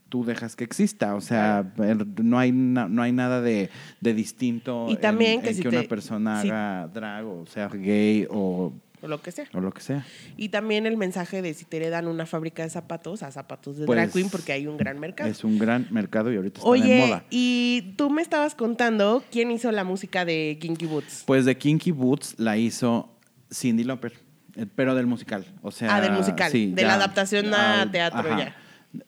tú dejas que exista, o sea, no hay, na- no hay nada de, de distinto Y también en, que en si que una te- persona si- haga drag o sea gay o, O lo que sea. o lo que sea. Y también el mensaje de si te heredan una fábrica de zapatos, a zapatos de Pues, drag queen, porque hay un gran mercado. Es un gran mercado y ahorita está de Oye, moda. y tú me estabas contando quién hizo la música de Kinky Boots. Pues de Kinky Boots la hizo Cindy Lauper, eh, pero del musical. O sea, Ah, del musical, sí, de la adaptación a teatro, ya.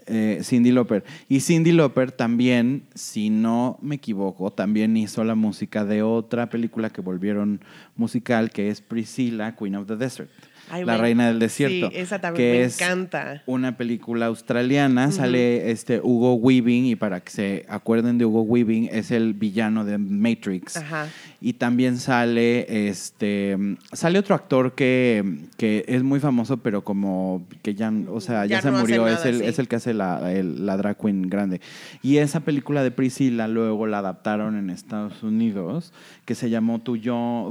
Eh, Cindy Lauper. Y Cindy Lauper también, si no me equivoco, también hizo la música de otra película que volvieron musical, que es Priscilla, Queen of the Desert. Ay, la me- reina del desierto. Sí, esa también que me es encanta. Una película australiana, sale este Hugo Weaving, y para que se acuerden de Hugo Weaving, es el villano de Matrix. Ajá. Y también sale este sale otro actor que, que es muy famoso, pero como que ya, o sea, ya, Ya se no murió, es nada, el, sí. es el que hace la, el- la drag queen grande. Y esa película de Priscilla luego la adaptaron en Estados Unidos, que se llamó Tu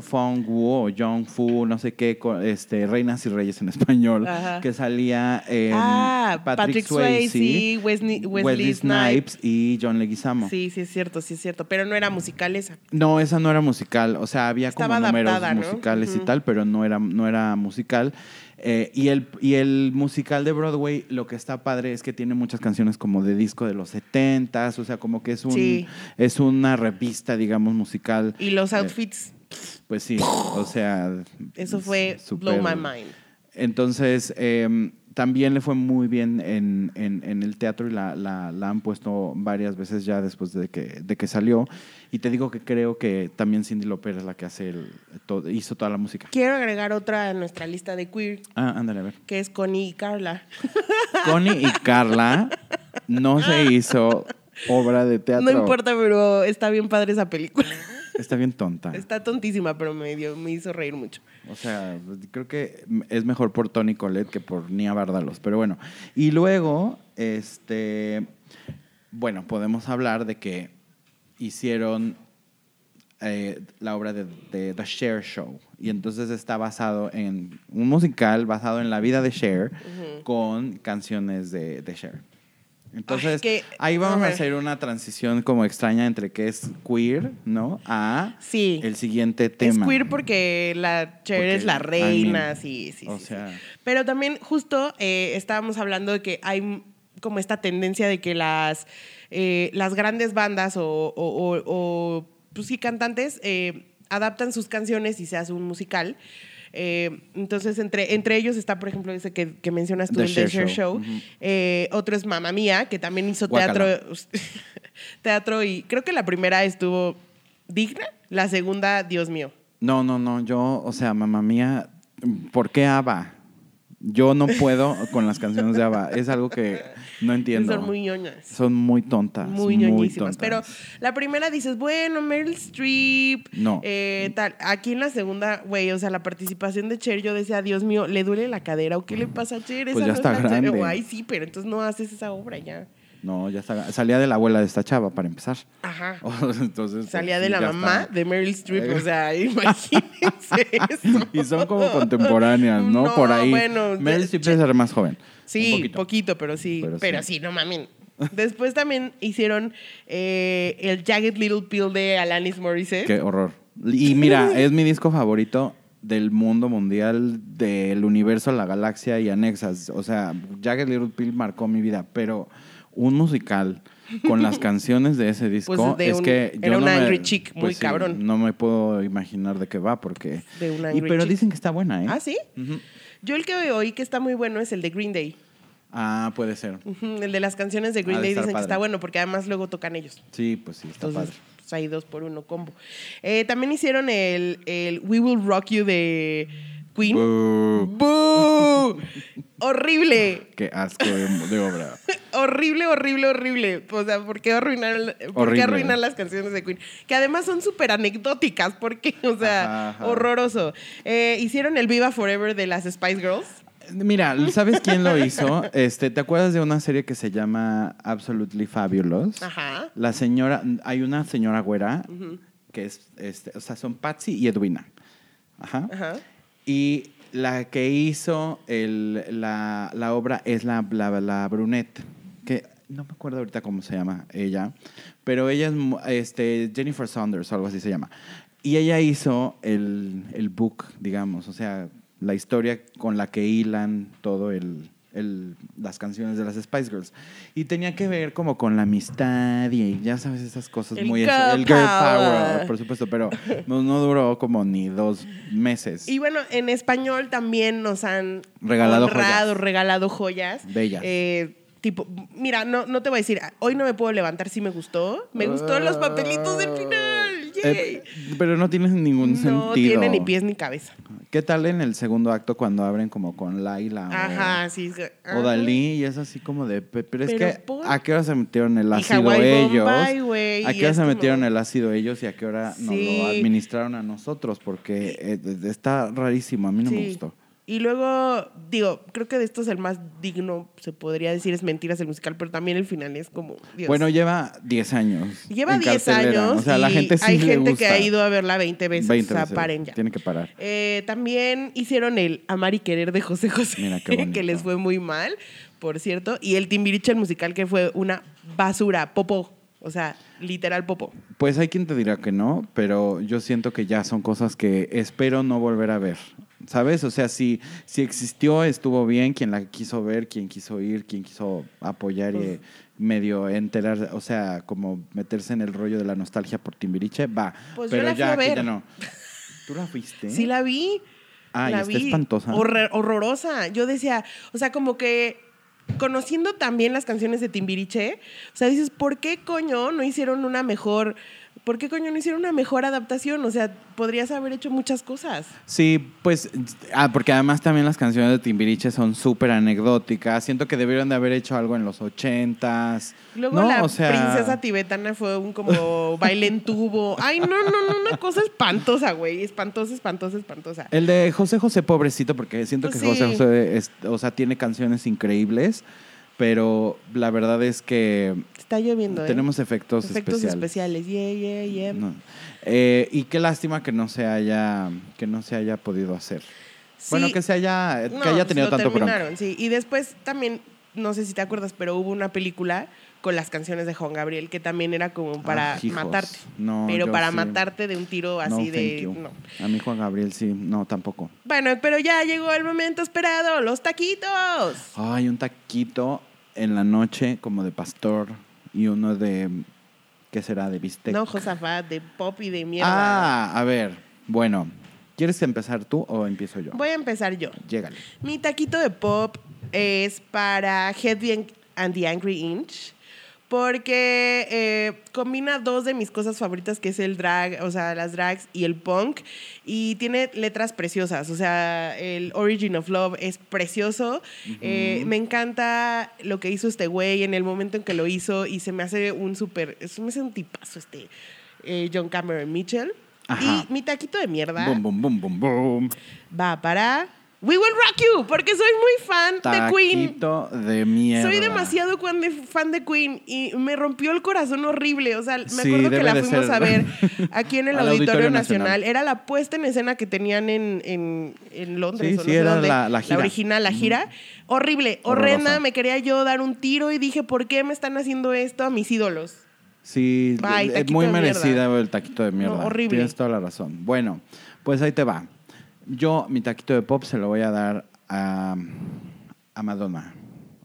Fong Wu o Jong Fu, no sé qué, este, Rey Reinas y Reyes en español, Ajá. que salía eh, Ah, Patrick, Patrick Swayze, Swayze, Wesley- Wesley Snipes y John Leguizamo. Sí, sí es cierto, sí es cierto. Pero no era musical esa. No, esa no era musical. O sea, había Estaba como números adaptada, ¿no? musicales y tal, pero no era, no era musical. Eh, y, el, y el musical de Broadway, lo que está padre es que tiene muchas canciones como de disco de los 70s, o sea, como que es, un, Sí. es una revista, digamos, musical. Y los Eh, outfits, Pues sí, o sea... eso fue blow my mind. Entonces, eh, también le fue muy bien en, en- en el teatro y la, la- la han puesto varias veces ya después de que, de que salió. Y te digo que creo que también Cindy Lauper es la que hace el, to- hizo toda la música. Quiero agregar otra a nuestra lista de queer, Ah, ándale, a ver. que es Connie y Carla. [LAUGHS] Connie y Carla no se hizo obra de teatro. No importa, pero está bien padre esa película. Está bien tonta. Está tontísima, pero me, dio, me hizo reír mucho. O sea, creo que es mejor por Tony Colette que por Nia Bardalos. Pero bueno. Y luego, este. Bueno, podemos hablar de que hicieron eh, la obra de, de The Cher Show. Y entonces está basado en un musical basado en la vida de Cher con canciones de, de Cher. Entonces, que- ahí vamos a ajá. hacer una transición como extraña entre que es queer, ¿no? A Sí. el siguiente Es tema. queer porque la Cher Porque, es la I reina, mean, sí, sí. o sí, sí. sea- Pero también justo eh, estábamos hablando de que hay como esta tendencia de que las, eh, las grandes bandas o, o- o- o, pues sí, cantantes eh, adaptan sus canciones y se hace un musical. Eh, entonces, entre, entre ellos está, por ejemplo, ese que, que mencionas tú, The el The Cher Show. Eh, otro es Mamma Mía, que también hizo teatro, [LAUGHS] teatro y creo que la primera estuvo digna, la segunda, Dios mío. No, no, no, yo, o sea, mamá mía, ¿por qué ABBA? Yo no puedo con las canciones de ABBA. Es algo que no entiendo. Son muy ñoñas. Son muy tontas. Muy ñoñísimas. Pero tontas. la primera dices, bueno, Meryl Streep. No. eh, tal. Aquí en la segunda, güey, o sea, la participación de Cher, yo decía, Dios mío, ¿le duele la cadera o qué le pasa a Cher? Pues Esa ya no está es la Cher. grande. O, Ay, sí, pero entonces no haces esa obra ya. No, ya está. Salía de la abuela de esta chava, para empezar. Ajá. [LAUGHS] entonces, Salía pues, de la mamá está. de Meryl Streep, o sea, [LAUGHS] imagínense eso. Y son como contemporáneas, ¿no? [LAUGHS] No, Por ahí. bueno, Meryl Streep debe ser más joven. Sí, poquito. pero sí. Pero Pero, sí. sí. no mames. Después también hicieron eh, el Jagged Little Pill de Alanis Morissette. Qué horror. Y mira, [LAUGHS] es mi disco favorito del mundo mundial, del universo, la galaxia y anexas. O sea, Jagged Little Pill marcó mi vida, pero un musical con las [LAUGHS] canciones de ese disco Pues de es un- que era no una me- angry chick, muy pues sí, cabrón. no me puedo imaginar de qué va porque De una y pero chick. dicen que está buena, ¿eh? ¿Ah, sí? Yo el que oí que está muy bueno es el de Green Day. Ah, puede ser. El de las canciones de Green de Day dicen padre. que está bueno porque además luego tocan ellos. Sí, pues sí, está Entonces, padre. pues hay dos por uno combo. Eh, también hicieron el, el We Will Rock You de Queen. ¡Horrible! Qué asco de, de obra. [LAUGHS] Horrible, horrible, horrible. O sea, ¿por qué arruinar, por qué arruinar las canciones de Queen? Que además son súper anecdóticas, porque, o sea, Ajá, ajá. horroroso. Eh, hicieron el Viva Forever de las Spice Girls. Mira, [LAUGHS] ¿sabes quién lo hizo? Este, ¿te acuerdas de una serie que se llama Absolutely Fabulous? Ajá. La señora, hay una señora güera que es, este, o sea, son Patsy y Edwina. Ajá. Ajá. Y la que hizo el- la, la obra es la, la, la brunette, que no me acuerdo ahorita cómo se llama ella, pero ella es este, Jennifer Saunders o algo así se llama. Y ella hizo el, el book, digamos, o sea, la historia con la que hilan todo el, el- las canciones de las Spice Girls. Y tenía que ver como con la amistad y ya sabes esas cosas El muy... girl el girl power, power. por supuesto, pero no, no duró como ni dos meses. Y bueno, en español también nos han Regalado honrado, joyas. regalado joyas. Bellas. Eh, tipo, mira, no, no te voy a decir, hoy no me puedo levantar si me gustó. Me gustó los papelitos del final. Eh, pero no tiene ningún no sentido. tiene ni pies ni cabeza. ¿Qué tal en el segundo acto cuando abren como con Laila o- Ajá, sí. es que- o, ajá. Dalí? Y es así como de... pe- Pero es Pero que, por- ¿a qué hora se metieron el ácido Hawaii ellos? Bombay, ¿A qué hora se no. metieron el ácido ellos y a qué hora nos Sí. lo administraron a nosotros? Porque eh, está rarísimo, a mí no me gustó. Y luego, digo, creo que de estos el más digno, se podría decir, es Mentiras el musical, pero también el final es como, Dios. Bueno, lleva 10 años. Lleva en 10 cartelera. años O sea, la y gente sí hay le gente que ha ido a verla 20 veces. 20 o sea, paren ya. Tiene que parar. Eh, también hicieron el Amar y Querer de José José, Mira qué [LAUGHS] que les fue muy mal, por cierto. Y el Timbiriche, el musical, que fue una basura, popó. O sea, literal popó. Pues hay quien te dirá que no, pero yo siento que ya son cosas que espero no volver a ver. ¿Sabes? O sea, si, si existió, estuvo bien, quien la quiso ver, quien quiso ir, quien quiso apoyar y Pues- medio enterar, o sea, como meterse en el rollo de la nostalgia por Timbiriche, va. Pues yo pero la fui ya a ver. ya no. ¿Tú la fuiste? Sí la vi. Ay, la está vi. espantosa. Horror- horrorosa. Yo decía, o sea, como que conociendo también las canciones de Timbiriche, o sea, dices, ¿por qué coño no hicieron una mejor, por qué coño no hicieron una mejor adaptación? O sea, podrías haber hecho muchas cosas. Sí, pues, ah, porque además también las canciones de Timbiriche son súper anecdóticas. Siento que debieron de haber hecho algo en los ochentas. Luego ¿no? la O sea, princesa tibetana fue un como [LAUGHS] baile en tubo. Ay, no, no, no, una cosa espantosa, güey. Espantosa, espantosa, espantosa. El de José José, pobrecito, porque siento que Sí. José José, es- o sea, tiene canciones increíbles, pero la verdad es que Está lloviendo, ¿eh? tenemos efectos, efectos especiales. especiales. Yeah, yeah, yeah. No. Eh, y qué lástima que no se haya, que no se haya podido hacer. Bueno, que se haya, No, que haya pues tenido lo tanto terminaron, sí. Y después también, no sé si te acuerdas, pero hubo una película con las canciones de Juan Gabriel que también era como para Ah, hijos. matarte. No, pero para sí. matarte de un tiro No, así thank de. No. A mí Juan Gabriel sí, no, tampoco. Bueno, pero ya llegó el momento esperado, los taquitos. Ay, un taquito en la noche como de pastor y uno de, ¿qué será? De bistec. No, Josafat, de pop y de mierda. Ah, a ver, bueno, ¿quieres empezar tú o empiezo yo? Voy a empezar yo. Llégale. Mi taquito de pop es para Headbang and the Angry Inch. Porque eh, combina dos de mis cosas favoritas, que es el drag, o sea, las drags y el punk. Y tiene letras preciosas. O sea, el Origin of Love es precioso. Eh, me encanta lo que hizo este güey en el momento en que lo hizo. Y se me hace un súper. Me hace un tipazo este eh, John Cameron Mitchell. Ajá. Y mi taquito de mierda Boom, boom, boom, boom, boom. va para We Will Rock You, porque soy muy fan de Queen. Taquito de mierda. Soy demasiado fan de, Queen y me rompió el corazón horrible. O sea, me Sí, acuerdo que la fuimos ser. a ver [LAUGHS] aquí en el Auditorio, Auditorio Nacional. Nacional. Era la puesta en escena que tenían en, en, en Londres. Sí, o no sí, sé era dónde. la- la gira. original, la gira. Horrible, horrenda. Horrorosa. Me quería yo dar un tiro y dije, ¿por qué me están haciendo esto a mis ídolos? Sí, Ay, es taquito muy merecida el taquito de mierda. No, horrible. Tienes toda la razón. Bueno, pues ahí te va. Yo, mi taquito de pop se lo voy a dar a, a Madonna,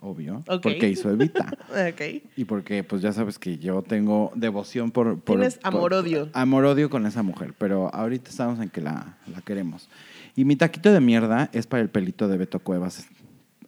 obvio. Porque hizo Evita. [LAUGHS] Y porque, pues ya sabes que yo tengo devoción por. por Tienes amor-odio. Amor-odio con esa mujer, pero ahorita estamos en que la, la queremos. Y mi taquito de mierda es para el pelito de Beto Cuevas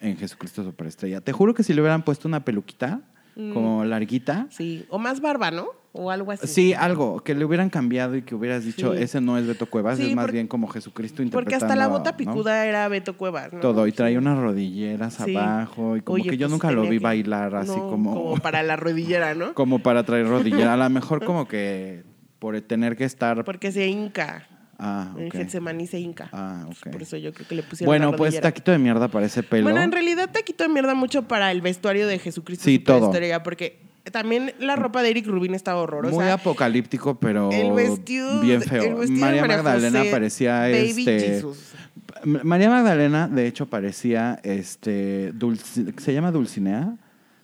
en Jesucristo Superestrella. Te juro que si le hubieran puesto una peluquita, Mm. como larguita, Sí. O más barba, ¿no? O algo así. Sí, algo, que le hubieran cambiado y que hubieras dicho, Sí. ese no es Beto Cuevas, Sí, es más porque- bien como Jesucristo Porque interpretando. hasta la bota ¿no? picuda era Beto Cuevas, ¿no? Todo, y traía unas rodilleras Sí. abajo, y como Oye, que yo pues nunca lo vi que- bailar así No, como, Como para la rodillera, ¿no? [LAUGHS] como para traer rodillera. A lo mejor como que [LAUGHS] por tener que estar... Porque se hinca. Ah, En ok. Getsemaní se hinca. Ah, ok. Por eso yo creo que le pusieron Bueno, la pues taquito de mierda para ese pelo. Bueno, en realidad taquito de mierda mucho para el vestuario de Jesucristo Sí, todo. Porque también la ropa de Eric Rubin estaba horrorosa. Muy apocalíptico, pero el vestido, bien el feo. vestido de María María Magdalena José, parecía Baby este... Jesus. María Magdalena, de hecho, parecía este Dulci- ¿se llama Dulcinea?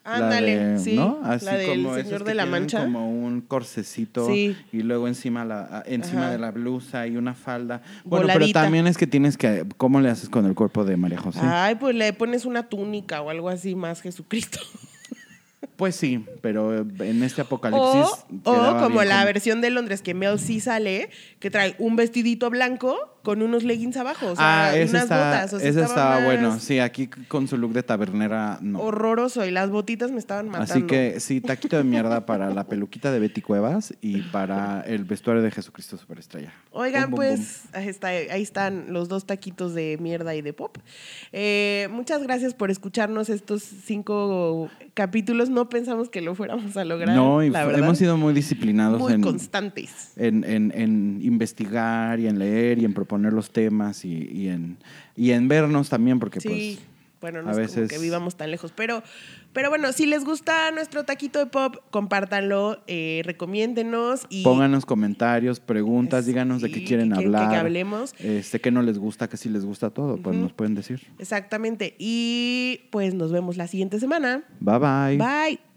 La Ándale, de- sí, ¿no? Así la del como Señor que de la Mancha. Como un corsecito Sí. y luego encima la encima Ajá. de la blusa y una falda. Bueno, pero también es que tienes que ¿cómo le haces con el cuerpo de María José? Ay, pues le pones una túnica o algo así más Jesucristo. [LAUGHS] Pues sí, pero en este apocalipsis o como la versión de Londres que Mel sí sale, que trae un vestidito blanco con unos leggings abajo, o sea, ah, unas está, botas. O sea, ese estaba bueno. Sí, aquí con su look de tabernera no. Horroroso y las botitas me estaban matando. Así que sí, taquito de mierda para la peluquita de Betty Cuevas y para el vestuario de Jesucristo Superestrella. Oigan, pues ahí, está- ahí están los dos taquitos de mierda y de pop. Eh, muchas gracias por escucharnos estos cinco capítulos. No pensamos que lo fuéramos a lograr. No, y la hemos sido muy disciplinados muy en, constantes. en, en- en investigar y en leer y en proponer proponer los temas y, y en, y en vernos también, porque Sí. pues Bueno, no a es como veces- que vivamos tan lejos. Pero, pero bueno, si les gusta nuestro taquito de pop, compártanlo, eh, recomiéndenos y pónganos comentarios, preguntas, díganos de qué quieren que- que- hablar. que hablemos. Este, qué no les gusta, que sí les gusta todo, pues nos pueden decir. exactamente. Y pues nos vemos la siguiente semana. Bye bye. Bye.